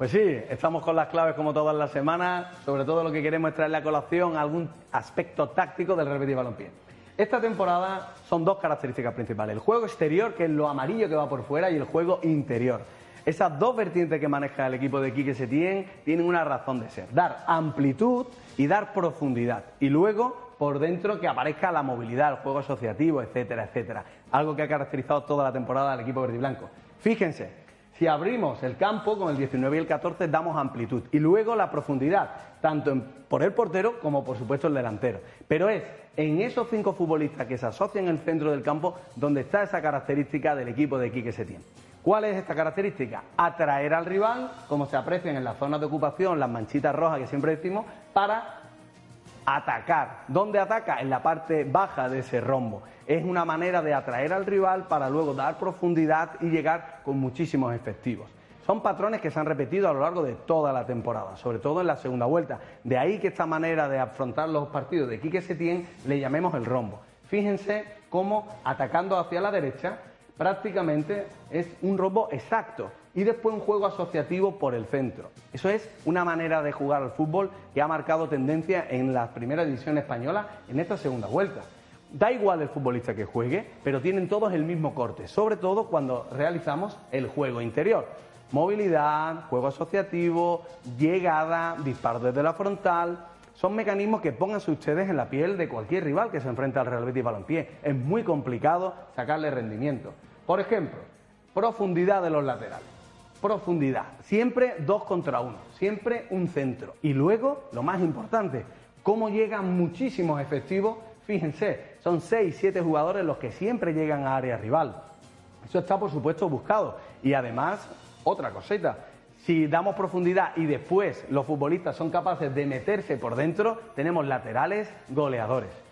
Pues sí, estamos con las claves como todas las semanas. Sobre todo lo que queremos es traerle a colación algún aspecto táctico del Real Betis Balompié. Esta temporada son dos características principales. El juego exterior, que es lo amarillo que va por fuera, y el juego interior. Esas dos vertientes que maneja el equipo de Quique Setién tienen una razón de ser. Dar amplitud y dar profundidad. Y luego, por dentro, que aparezca la movilidad, el juego asociativo, etcétera, etcétera. Algo que ha caracterizado toda la temporada al equipo verde y blanco. Fíjense, si abrimos el campo con el 19 y el 14 damos amplitud y luego la profundidad, tanto por el portero como por supuesto el delantero. Pero es en esos cinco futbolistas que se asocian en el centro del campo donde está esa característica del equipo de Quique Setién. ¿Cuál es esta característica? Atraer al rival, como se aprecian en las zonas de ocupación, las manchitas rojas que siempre decimos, para atacar. ¿Dónde ataca? En la parte baja de ese rombo. Es una manera de atraer al rival para luego dar profundidad y llegar con muchísimos efectivos. Son patrones que se han repetido a lo largo de toda la temporada, sobre todo en la segunda vuelta. De ahí que esta manera de afrontar los partidos de Quique Setién le llamemos el rombo. Fíjense cómo atacando hacia la derecha prácticamente es un rombo exacto y después un juego asociativo por el centro. Eso es una manera de jugar al fútbol que ha marcado tendencia en la primera división española en esta segunda vuelta. Da igual el futbolista que juegue, pero tienen todos el mismo corte, sobre todo cuando realizamos el juego interior. Movilidad, juego asociativo, llegada, disparo desde la frontal. Son mecanismos que pónganse ustedes en la piel de cualquier rival que se enfrente al Real Betis Balompié. Es muy complicado sacarle rendimiento. Por ejemplo, profundidad de los laterales profundidad. Siempre dos contra uno, siempre un centro. Y luego, lo más importante, cómo llegan muchísimos efectivos. Fíjense, son seis, siete jugadores los que siempre llegan a área rival. Eso está, por supuesto, buscado. Y además, otra cosita, si damos profundidad y después los futbolistas son capaces de meterse por dentro, tenemos laterales goleadores.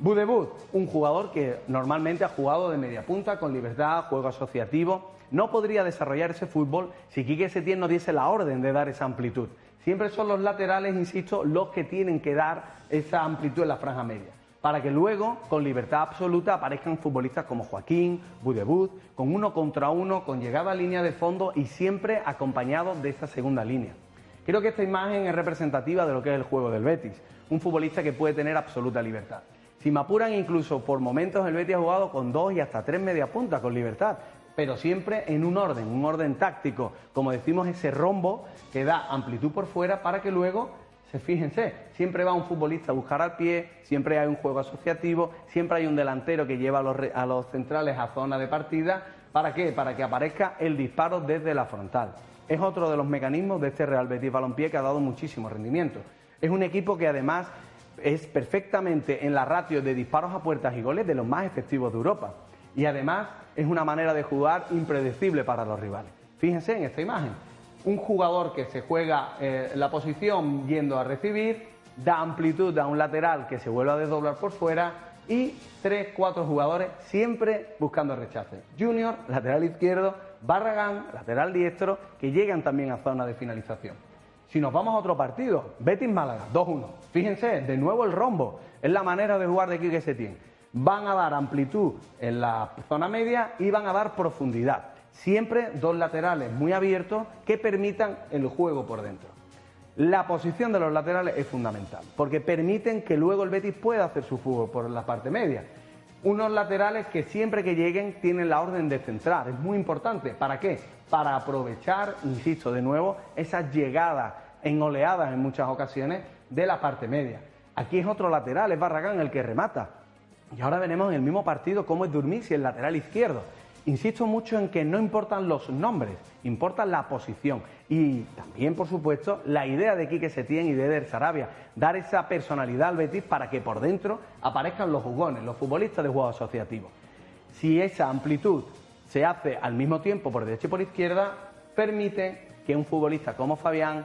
Budebut, un jugador que normalmente ha jugado de media punta, con libertad, juego asociativo. No podría desarrollar ese fútbol si Quique Setién no diese la orden de dar esa amplitud. Siempre son los laterales, insisto, los que tienen que dar esa amplitud en la franja media. Para que luego, con libertad absoluta, aparezcan futbolistas como Joaquín, Budebut, con uno contra uno, con llegada a línea de fondo y siempre acompañados de esa segunda línea. Creo que esta imagen es representativa de lo que es el juego del Betis. Un futbolista que puede tener absoluta libertad. Si me apuran, incluso por momentos el Betis ha jugado con dos y hasta tres media puntas con libertad, pero siempre en un orden, un orden táctico, como decimos, ese rombo que da amplitud por fuera para que luego se fíjense, siempre va un futbolista a buscar al pie, siempre hay un juego asociativo, siempre hay un delantero que lleva a los, a los, centrales a zona de partida. ¿Para qué? Para que aparezca el disparo desde la frontal. Es otro de los mecanismos de este Real Betis Balompié que ha dado muchísimo rendimiento. Es un equipo que además es perfectamente en la ratio de disparos a puertas y goles de los más efectivos de Europa. Y además es una manera de jugar impredecible para los rivales. Fíjense en esta imagen. Un jugador que se juega eh, la posición yendo a recibir, da amplitud a un lateral que se vuelve a desdoblar por fuera y tres, cuatro jugadores siempre buscando rechace. Junior, lateral izquierdo, Barragán, lateral diestro, que llegan también a zona de finalización. Si nos vamos a otro partido, Betis Málaga, 2-1. Fíjense, de nuevo el rombo. Es la manera de jugar de Quique Setién. Van a dar amplitud en la zona media y van a dar profundidad. Siempre dos laterales muy abiertos que permitan el juego por dentro. La posición de los laterales es fundamental, porque permiten que luego el Betis pueda hacer su fútbol por la parte media. Unos laterales que siempre que lleguen tienen la orden de centrar, es muy importante. ¿Para qué? para aprovechar, insisto de nuevo, esas llegadas en oleadas en muchas ocasiones de la parte media. Aquí es otro lateral, es Barragán el que remata. Y ahora veremos en el mismo partido cómo es Durmisi, el lateral izquierdo. Insisto mucho en que no importan los nombres, importa la posición. Y también, por supuesto, la idea de Quique Setién y de Eder Sarabia, dar esa personalidad al Betis para que por dentro aparezcan los jugones, los futbolistas de juego asociativo. Si esa amplitud se hace al mismo tiempo por derecha y por izquierda, permite que un futbolista como Fabián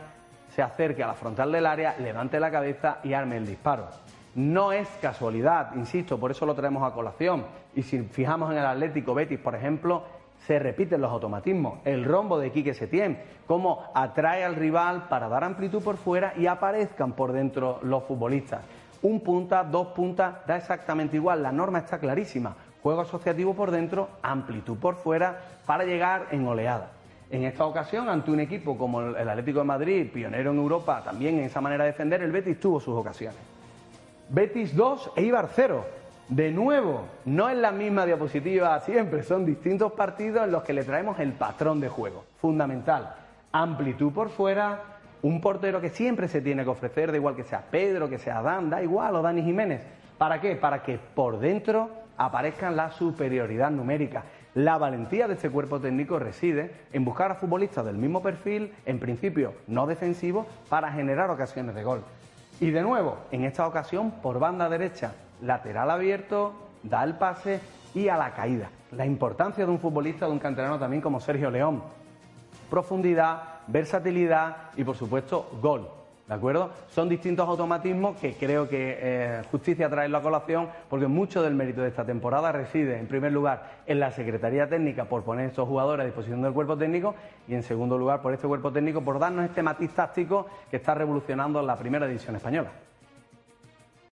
se acerque a la frontal del área, levante la cabeza y arme el disparo. No es casualidad, insisto, por eso lo traemos a colación. Y si fijamos en el Atlético Betis, por ejemplo, se repiten los automatismos. El rombo de Quique Setién, cómo atrae al rival para dar amplitud por fuera y aparezcan por dentro los futbolistas. Un punta, dos puntas, da exactamente igual, la norma está clarísima juego asociativo por dentro, amplitud por fuera, para llegar en oleada. En esta ocasión, ante un equipo como el Atlético de Madrid, pionero en Europa también en esa manera de defender, el Betis tuvo sus ocasiones. Betis 2 e Ibar 0. De nuevo, no es la misma diapositiva siempre, son distintos partidos en los que le traemos el patrón de juego. Fundamental, amplitud por fuera, un portero que siempre se tiene que ofrecer, da igual que sea Pedro, que sea Dan, da igual, o Dani Jiménez. ¿Para qué? Para que por dentro aparezcan la superioridad numérica. La valentía de este cuerpo técnico reside en buscar a futbolistas del mismo perfil, en principio no defensivos, para generar ocasiones de gol. Y de nuevo, en esta ocasión, por banda derecha, lateral abierto, da el pase y a la caída. La importancia de un futbolista, de un canterano también como Sergio León. Profundidad, versatilidad y por supuesto gol. ¿De acuerdo? Son distintos automatismos que creo que eh, justicia traerlo a colación porque mucho del mérito de esta temporada reside, en primer lugar, en la Secretaría Técnica por poner estos jugadores a disposición del cuerpo técnico y, en segundo lugar, por este cuerpo técnico por darnos este matiz táctico que está revolucionando la primera división española.